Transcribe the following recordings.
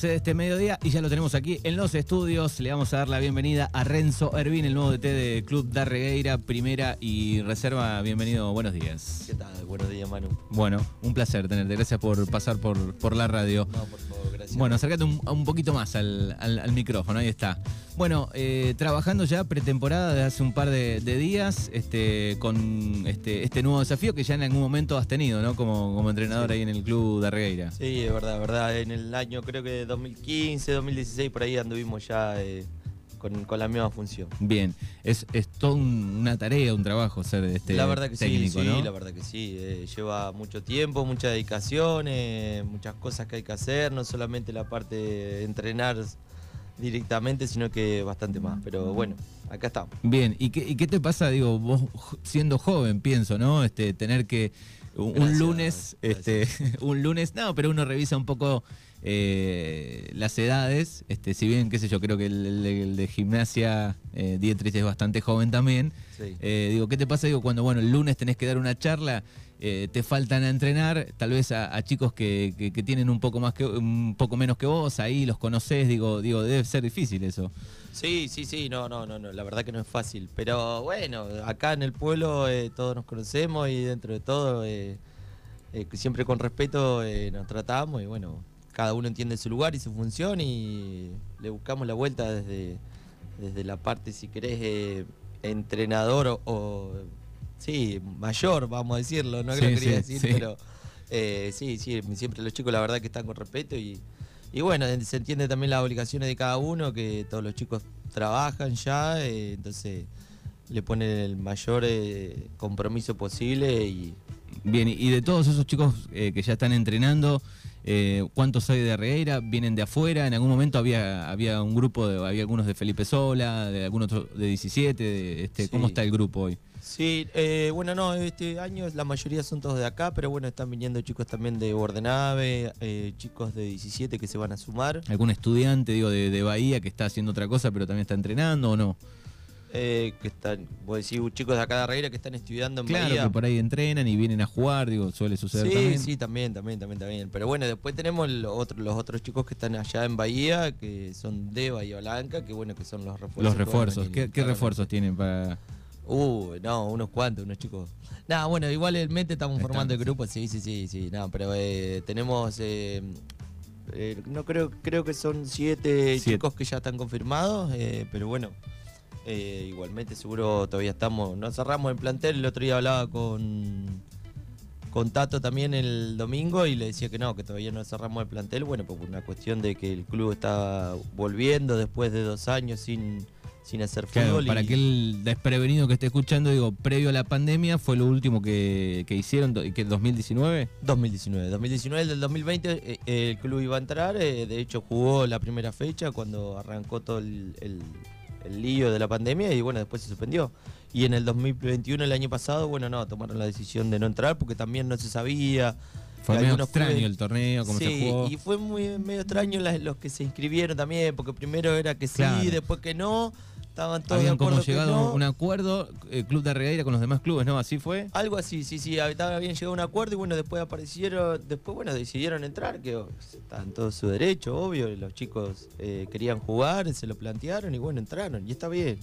12 de este mediodía y ya lo tenemos aquí en los estudios. Le vamos a dar la bienvenida a Renzo Ervin, el nuevo DT de Club Darregueira, primera y reserva. Bienvenido, buenos días. ¿Qué tal? Buenos días, Manu. Bueno, un placer tenerte. Gracias por pasar por, por la radio. No, por favor, gracias. Bueno, acércate un, un poquito más al, al- al micrófono, ahí está. Bueno, eh, trabajando ya pretemporada de hace un par de, de días este, con este, este nuevo desafío que ya en algún momento has tenido, ¿no? Como, como entrenador Sí. ahí en el Club Darregueira. Sí, es verdad, es verdad. En el año creo que 2015, 2016, por ahí anduvimos ya eh, con, con la misma función. Bien, es, es toda un- una tarea, un trabajo ser este la verdad que técnico, sí, ¿no? sí, la verdad que sí. eh, lleva mucho tiempo, mucha dedicación, eh, muchas cosas que hay que hacer, no solamente la parte de entrenar directamente, sino que bastante más. Pero bueno, acá estamos. Bien, ¿y qué, y qué te pasa, digo, vos siendo joven, pienso, ¿no? Este, tener que un, Gracias, lunes, este, un lunes, no, pero uno revisa un poco eh, las edades, este, si bien, qué sé yo, creo que el, el- el de gimnasia, eh, Dietrich es bastante joven también. Sí. Eh, digo, ¿qué te pasa? Digo, cuando, bueno, el lunes tenés que dar una charla, eh, te faltan a entrenar, tal vez a, a chicos que, que- que tienen un poco más que, un poco menos que vos, ahí los conocés, digo, digo, debe ser difícil eso. Sí, sí, sí, no, no, no, no, la verdad que no es fácil. Pero bueno, acá en el pueblo todos nos conocemos y dentro de todo, siempre con respeto nos tratamos y bueno, cada uno entiende su lugar y su función y le buscamos la vuelta desde, desde la parte, si querés, eh, entrenador o, o, sí, mayor, vamos a decirlo, no Sí, que lo quería sí, decir, sí. pero eh, sí, sí, siempre los chicos la verdad que están con respeto y, y bueno, se entiende también las obligaciones de cada uno, que todos los chicos trabajan ya, eh, entonces le ponen el mayor eh, compromiso posible y Bien, y de todos esos chicos que ya están entrenando, eh, ¿cuántos hay de Regueira? ¿Vienen de afuera? En algún momento había, había un grupo, de, había algunos de Felipe Sola, de algún otro de 17, de, este, ¿cómo está el grupo hoy? Sí, eh, bueno, no, este año la mayoría son todos de acá, pero bueno, están viniendo chicos también de Bordenave, eh, chicos de 17 que se van a sumar. ¿Algún estudiante, digo, de, de Bahía que está haciendo otra cosa pero también está entrenando o no? Eh, que están, vos decís, chicos de acá de Arreira que están estudiando en Claro, Bahía. que por ahí entrenan y vienen a jugar, digo, suele suceder Sí, también. sí, también, también, también, también. Pero bueno, después tenemos los otros, los otros chicos que están allá en Bahía, que son de Bahía Blanca, que bueno, que son los refuerzos. Los refuerzos, ¿qué, refuerzos tienen para...? Uh, no, unos cuantos, unos chicos. Nada, bueno, igualmente estamos Están, formando el grupo, sí, sí, sí, sí, no, pero eh, tenemos, eh, eh, no creo, creo que son siete, Siete. chicos que ya están confirmados, eh, pero bueno, eh, igualmente seguro todavía estamos, no cerramos el plantel, el otro día hablaba con, con Tato también el domingo y le decía que no, que todavía no cerramos el plantel, bueno, por una cuestión de que el club está volviendo después de dos años sin, sin hacer Claro, fútbol. para y- aquel desprevenido que esté escuchando, digo, previo a la pandemia, ¿fue lo último que, que hicieron, do- que 2019? 2019. 2019, el del 2020, eh, eh, el club iba a entrar. eh, de hecho, jugó la primera fecha cuando arrancó todo el, el- el lío de la pandemia y bueno, después se suspendió. Y en el 2021, el año pasado, bueno, no, tomaron la decisión de no entrar porque también no se sabía. Fue medio extraño el torneo, cómo se jugó. y fue muy medio extraño las- los que se inscribieron también, porque primero era que sí, Claro. después que no. Estaban todos Habían de como llegado no. a un acuerdo, el Club de Regueira con los demás clubes, ¿no? ¿Así fue? Algo así, sí, sí, había- habían llegado a un acuerdo y bueno, después aparecieron, después bueno, decidieron entrar, que oh, está en todo su derecho, obvio, los chicos eh, querían jugar, se lo plantearon y bueno, entraron, y está bien,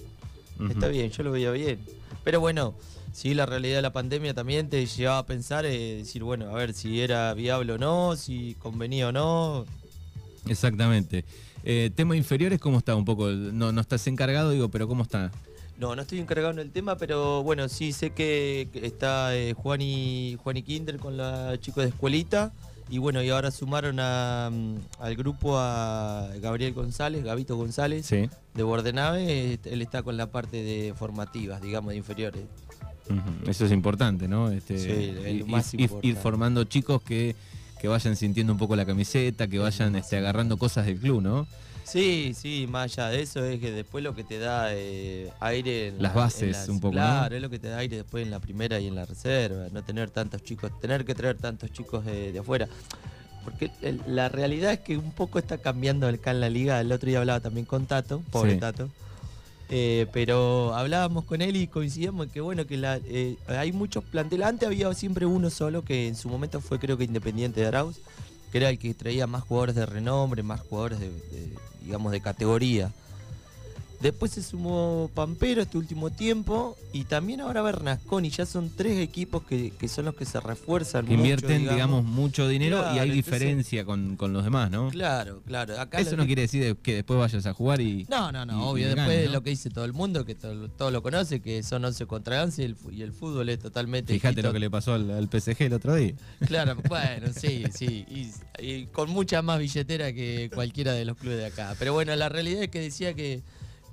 está bien, yo lo veía bien. Pero bueno, sí, la realidad de la pandemia también te llevaba a pensar, eh, decir, bueno, a ver si era viable o no, si convenía o no. Exactamente. Eh, tema inferiores, ¿cómo está un poco? No, no estás encargado, digo, pero ¿cómo está? No, no estoy encargado en el tema, pero bueno, sí sé que está eh, Juan, y, Juan y Kinder con la chico de escuelita. Y bueno, y ahora sumaron a, mm, al grupo a Gabriel González, Gabito González, Sí. de Bordenave. Él está con la parte de formativas, digamos, de inferiores. Eso es importante, ¿no? Este, Sí, ir- más ir- formando chicos que, que vayan sintiendo un poco la camiseta, que vayan este, agarrando cosas del club, ¿no? Sí, sí, más allá de eso es que después lo que te da eh, aire en Las la- bases en las- un poco, ¿no? Claro, es lo que te da aire después en la primera y en la reserva, no tener tantos chicos, tener que traer tantos chicos de, de afuera. Porque el- la realidad es que un poco está cambiando acá en la liga. El otro día hablaba también con Tato, pobre Sí. Tato. Eh, pero hablábamos con él y coincidíamos que bueno que la, eh, hay muchos planteles. Antes había siempre uno solo que en su momento fue creo que Independiente de Arauz. que era el que traía más jugadores de renombre, más jugadores de, digamos, de categoría. Después se sumó Pampero este último tiempo y también ahora Bernasconi. Ya son tres equipos que, que son los que se refuerzan. Que mucho, invierten, digamos, mucho dinero y hay entonces- diferencia con, con los demás, ¿no? Claro, claro. Acá Eso no que- quiere decir de- que después vayas a jugar y... No, no, no, y- obvio. y Después ¿no? lo que dice todo el mundo, que todo, todo lo conoce, que son 11 contra 11 y el, fu- y el fútbol es totalmente. Fíjate lo que le pasó al, al PSG el otro día. Claro, bueno, sí, sí. Y con mucha más billetera que cualquiera de los clubes de acá. Pero bueno, la realidad es que decía que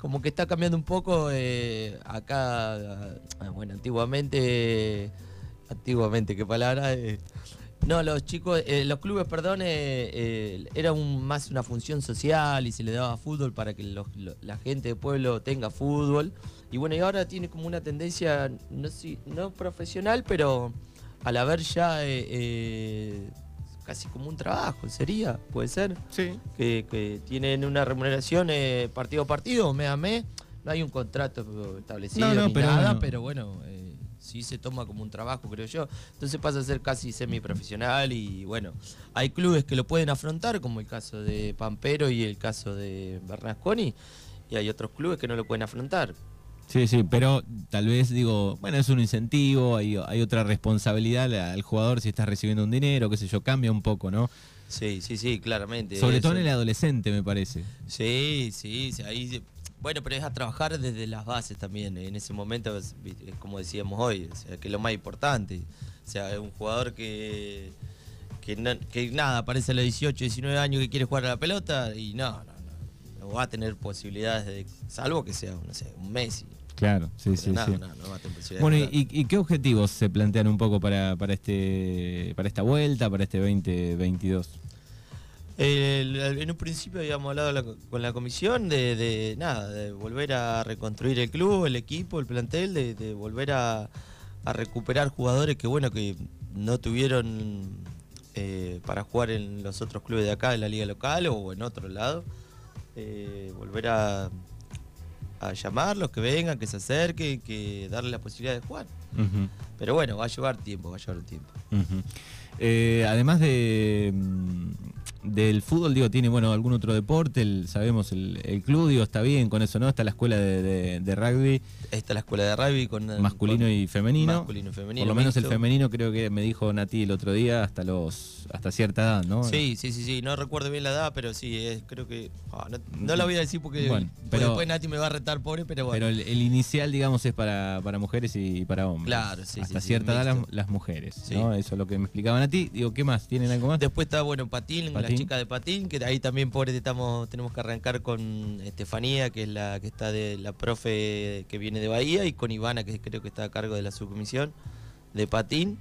como que está cambiando un poco eh, acá, ah, bueno, antiguamente, antiguamente, qué palabra. eh, no, los chicos, eh, los clubes, perdón, eh, era un, más una función social y se le daba fútbol para que los- lo- la gente del pueblo tenga fútbol. Y bueno, y ahora tiene como una tendencia, no, sé, no profesional, pero al haber ya casi como un trabajo, sería, puede ser, Sí. que, que tienen una remuneración eh, partido a partido, mes a mes. No hay un contrato establecido No, no, ni pero nada, bueno. pero bueno, eh, sí se toma como un trabajo, creo yo. Entonces pasa a ser casi semiprofesional y bueno, hay clubes que lo pueden afrontar, como el caso de Pampero y el caso de Bernasconi, y hay otros clubes que no lo pueden afrontar. Sí, sí, pero tal vez digo, bueno, es un incentivo, hay, hay otra responsabilidad al, jugador si estás recibiendo un dinero, qué sé yo, cambia un poco, ¿no? Sí, sí, sí, claramente. Sobre todo en el adolescente, me parece. Sí, sí, ahí bueno, pero es a trabajar desde las bases también. En ese momento, es, es como decíamos hoy, o sea, que es lo más importante. O sea, es un jugador que, que nada, aparece a los 18, 19 años que quiere jugar a la pelota y no, no, no, va a tener posibilidades de, salvo que sea, no sé, un Messi. Claro, sí, Pero sí, nada, sí. no, no va a tener Bueno, de y, y qué objetivos se plantean un poco para, para, este, para esta vuelta, para este 2022? El- en un principio habíamos hablado la- con la comisión de, de, nada, de volver a reconstruir el club, el equipo, el plantel, de, de volver a, a recuperar jugadores que bueno que no tuvieron eh, para jugar en los otros clubes de acá, en la liga local o en otro lado. Eh, volver a, a llamarlos, que vengan, que se acerquen, que darle la posibilidad de jugar. Pero bueno, va a llevar tiempo, va a llevar tiempo. Eh, además de mm, del fútbol, digo, tiene bueno algún otro deporte, el- sabemos el, el club, digo, está bien con eso, ¿no? Está la escuela de, de- de rugby Está la escuela de rugby con masculino con- y femenino. masculino y femenino, Por lo menos el femenino creo que me dijo Nati el otro día hasta los hasta cierta edad, ¿no? Sí, sí, sí, sí, no recuerdo bien la edad, pero sí, es, creo que... ah, no, no la voy a decir porque Bueno, pero- después Nati me va a retar, pobre, pero bueno. Pero el, el inicial, digamos, es para, para mujeres y para hombres. Claro, sí, Hasta sí, sí, cierta edad las, mujeres, Sí. ¿no? Eso es lo que me explicaban a ti. Digo, ¿qué más? ¿Tienen algo más? Después está, bueno, Patín, Patín. la chica de Patín, que ahí también, pobre, estamos, tenemos que arrancar con Estefanía, que es la que está de la profe que viene de Bahía, y con Ivana, que creo que está a cargo de la subcomisión de Patín.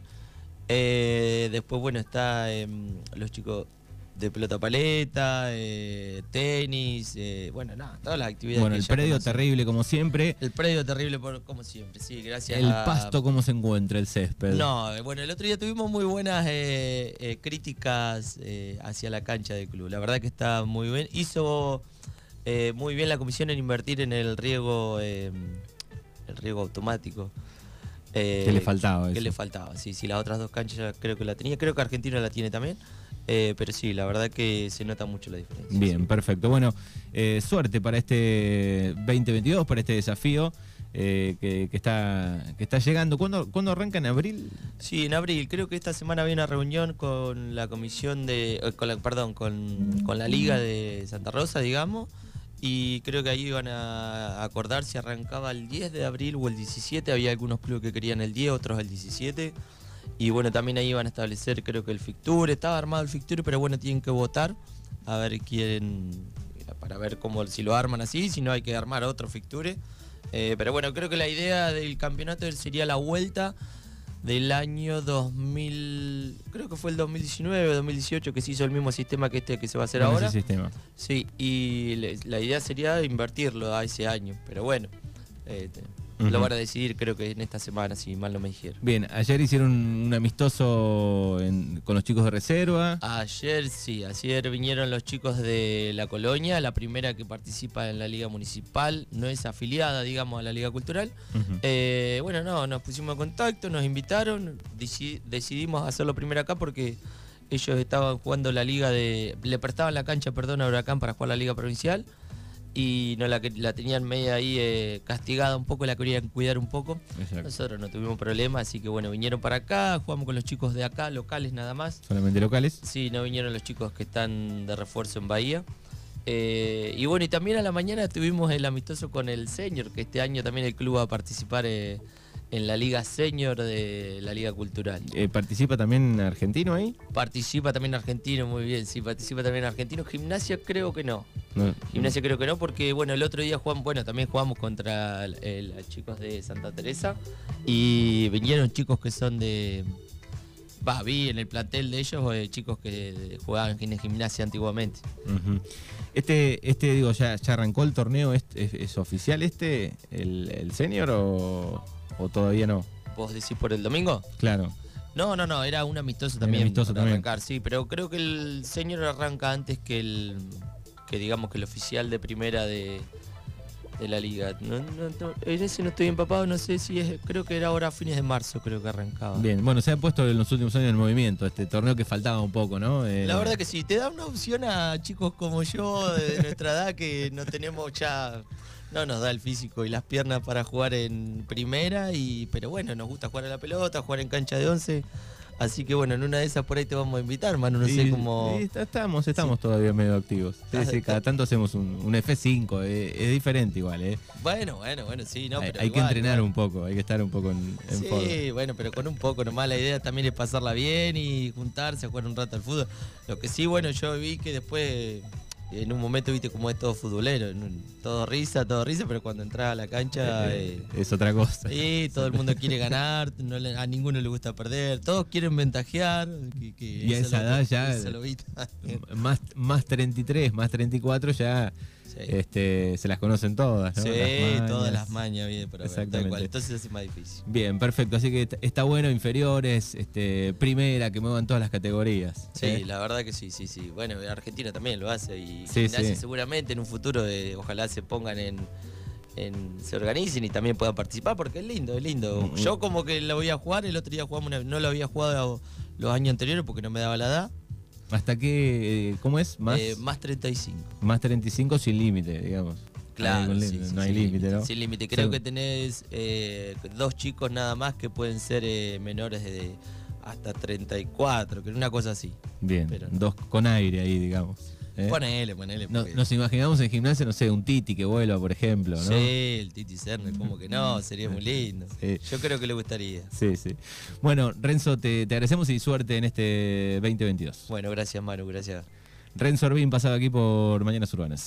Eh, después, bueno, está em, los chicos de pelota paleta, eh, tenis, eh, bueno, nada, todas las actividades. Bueno, que el predio conocen. terrible como siempre. El predio terrible, por, como siempre, sí, gracias El a- pasto, ¿cómo se encuentra el césped? No, eh, bueno, el otro día tuvimos muy buenas eh, eh, críticas hacia la cancha del club. La verdad que está muy bien. Hizo muy bien la comisión en invertir en el riego, el riego automático. Que le faltaba Que eso. le faltaba, sí, sí, las otras dos canchas creo que la tenía. Creo que Argentina la tiene también. Eh, pero sí, la verdad que se nota mucho la diferencia. Bien, sí. perfecto. Bueno, eh, suerte para este 2022, para este desafío eh, que, que está, que está llegando. ¿Cuándo, ¿Cuándo arranca en abril? Sí, en abril. Creo que esta semana había una reunión con la comisión de. con la- perdón, con, con la Liga de Santa Rosa, digamos. Y creo que ahí iban a acordar si arrancaba el 10 de abril o el 17. Había algunos clubes que querían el 10, otros el 17. Y bueno, también ahí iban a establecer, creo que el Ficture. Estaba armado el Ficture, pero bueno, tienen que votar a ver quién. para ver cómo si lo arman así, si no hay que armar otro Ficture. Eh, pero bueno, creo que la idea del campeonato sería la vuelta del año 2000, creo que fue el 2019 o 2018 que se hizo el mismo sistema que este que se va a hacer ahora. ese sistema. Sí, y le- la idea sería invertirlo a ese año, pero bueno, eh, lo van a decidir creo que en esta semana, si mal no me dijeron. Bien, ayer hicieron un amistoso en- con los chicos de reserva. Ayer sí, ayer vinieron los chicos de la colonia, la primera que participa en la liga municipal, no es afiliada, digamos, a la liga cultural. Eh, bueno, no, nos pusimos en contacto, nos invitaron, deci- decidimos hacerlo primero acá porque ellos estaban jugando la liga de. Le prestaban la cancha, perdón, a Huracán para jugar la liga provincial y no la, la tenían media ahí eh, castigada un poco, la querían cuidar un poco. Nosotros no tuvimos problema, así que bueno, vinieron para acá, jugamos con los chicos de acá, locales nada más. ¿Solamente locales? Sí, no vinieron los chicos que están de refuerzo en Bahía. Eh, y bueno, y también a la mañana tuvimos el amistoso con el Senior, que este año también el club va a participar. Eh, en la Liga Senior de la Liga Cultural. Eh, ¿Participa también argentino ahí? Participa también argentino, muy bien, sí, participa también argentino. Gimnasia creo que no. Gimnasia creo que no, porque bueno, el otro día jugamos, bueno, también jugamos contra los chicos de Santa Teresa y vinieron chicos que son de. Va, vi en el plantel de ellos eh, chicos que jugaban en gimnasia antiguamente. Este, este digo, ya, ya arrancó el torneo, ¿es, es, oficial este, el, el senior o.? ¿O todavía no? ¿Vos decís por el domingo? Claro. No, no, no, era un amistoso también. amistoso también. arrancar, sí, pero creo que el señor arranca antes que el. que digamos que el oficial de primera de, de la liga. No, en ese no estoy empapado, no sé si es. Creo que era ahora a fines de marzo, creo que arrancaba. Bien, bueno, se ha puesto en los últimos años en movimiento, este torneo que faltaba un poco, ¿no? Eh, la verdad que sí, te da una opción a chicos como yo, de nuestra edad, que no tenemos ya no nos da el físico y las piernas para jugar en primera, y pero bueno, nos gusta jugar a la pelota, jugar en cancha de once. Así que bueno, en una de esas por ahí te vamos a invitar, mano. No sé cómo. estamos, estamos todavía medio activos. cada tanto hacemos un, F5, eh, es diferente igual, ¿eh? Bueno, bueno, bueno, sí, no. Hay, hay que entrenar un poco, hay que estar un poco en, Sí, bueno, pero con un poco nomás. La idea también es pasarla bien y juntarse, jugar un rato al fútbol. Lo que sí, bueno, yo vi que después en un momento viste como es todo futbolero, todo risa, todo risa, pero cuando entras a la cancha eh, eh, es otra cosa. Sí, todo el mundo quiere ganar, a ninguno le gusta perder, todos quieren ventajear. y a esa edad ya, más, más 33, más 34 ya este, se las conocen todas, ¿no? Sí, todas las mañas, bien, pero Exactamente. Entonces es más difícil. Bien, perfecto. Así que está bueno, inferiores, este, primera, que muevan todas las categorías. Sí, ¿eh? la verdad que sí, sí, sí. Bueno, Argentina también lo hace y seguramente en un futuro de, ojalá se pongan en, se organicen y también puedan participar porque es lindo, es lindo. Mm, mm. Yo como que lo voy a jugar, el otro día jugamos no lo había jugado los años anteriores porque no me daba la edad. ¿Hasta qué? Eh, ¿Cómo es? Más, eh, más 35. Más 35 sin límite, digamos. Claro, no hay límite, ¿no? Sin límite. Creo que tenés eh, dos chicos nada más que pueden ser menores de hasta 34, que una cosa así. Bien, dos con aire ahí, digamos. ¿Eh? Ponele, ponele. nos imaginamos en gimnasia, no sé, un Titi que vuelva, por ejemplo, ¿no? Sí, el Titi Cerner, como que no, sería muy lindo. Yo creo que le gustaría. Sí, sí. Bueno, Renzo, te, te agradecemos y suerte en este 2022. Bueno, gracias, Manu, gracias. Renzo Orbín pasado aquí por Mañanas Urbanas.